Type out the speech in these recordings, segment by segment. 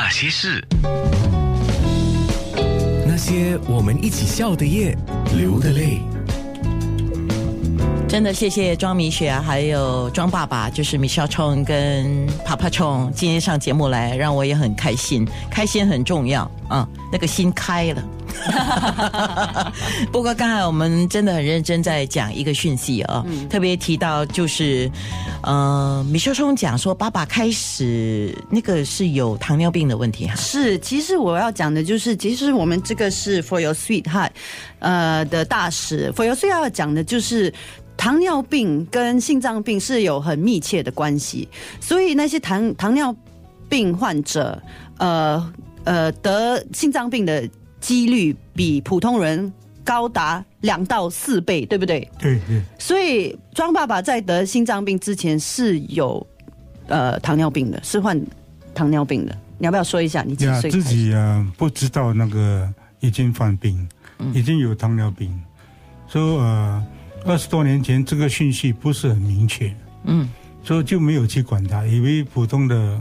那些事，那些我们一起笑的夜，流的泪。真的谢谢庄米雪还有庄爸爸，就是米小冲跟爬爬冲今天上节目来，让我也很开心，开心很重要啊，那个心开了。不过刚才我们真的很认真在讲一个讯息啊，特别提到就是，呃，米小冲讲说爸爸开始那个是有糖尿病的问题哈。是，其实我要讲的就是，其实我们这个是 For Your Sweetheart，呃的大使 For Your Sweetheart 讲的就是。糖尿病跟心脏病是有很密切的关系，所以那些糖糖尿病患者，呃呃，得心脏病的几率比普通人高达两到四倍，对不对？对对。所以庄爸爸在得心脏病之前是有呃糖尿病的，是患糖尿病的。你要不要说一下你几岁？自己啊不知道那个已经犯病，已经有糖尿病，说呃。二十多年前，这个讯息不是很明确，嗯，所以就没有去管它，以为普通的。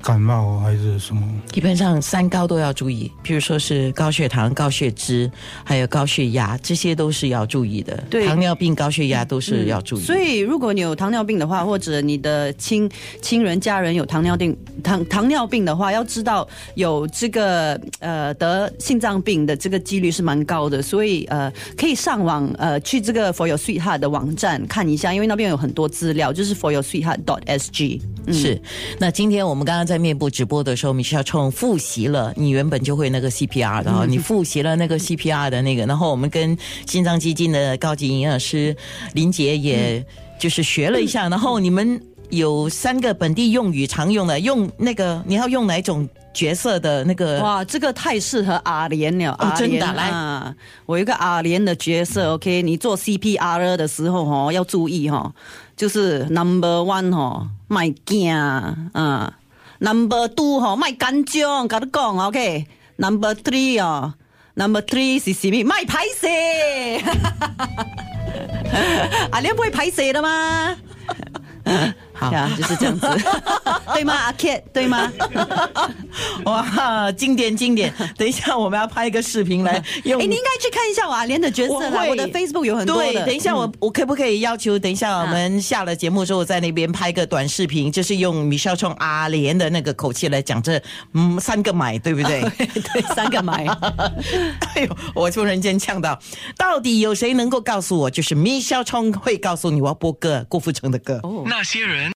感冒还是什么？基本上三高都要注意，比如说是高血糖、高血脂，还有高血压，这些都是要注意的。对，糖尿病、高血压都是要注意。所以，如果你有糖尿病的话，或者你的亲亲人、家人有糖尿病、糖糖尿病的话，要知道有这个呃得心脏病的这个几率是蛮高的。所以呃，可以上网呃去这个 For Your Sweetheart 的网站看一下，因为那边有很多资料，就是 For Your Sweetheart dot S G。是。那今天我们刚刚。在面部直播的时候，米小冲复习了你原本就会那个 CPR 的哈，你复习了那个 CPR 的那个，然后我们跟心脏基金的高级营养师林杰，也就是学了一下，然后你们有三个本地用语常用的，用那个你要用哪种角色的那个？哇，这个太适合阿莲了，阿莲来，我有一个阿莲的角色，OK，你做 CPR 的时候哈要注意哈，就是 Number One 哈，卖惊啊。Number two 吼，卖干将，甲你讲，OK。Number three 哦，Number three 是什么？卖排泄。阿莲不会排泄的吗？好，就是这样子，对吗？阿 Kit，对吗？哇，经典经典！等一下我们要拍一个视频来用。哎，你应该去看一下我阿莲的角色啦。我的 Facebook 有很多对，等一下我我可不可以要求，等一下我们下了节目之后，在那边拍个短视频，就是用米少冲阿莲的那个口气来讲这嗯三个买，对不对？对，三个买。哎呦，我突然间呛到，到底有谁能够告诉我，就是米少冲会告诉你我要播歌郭富城的歌？那些人。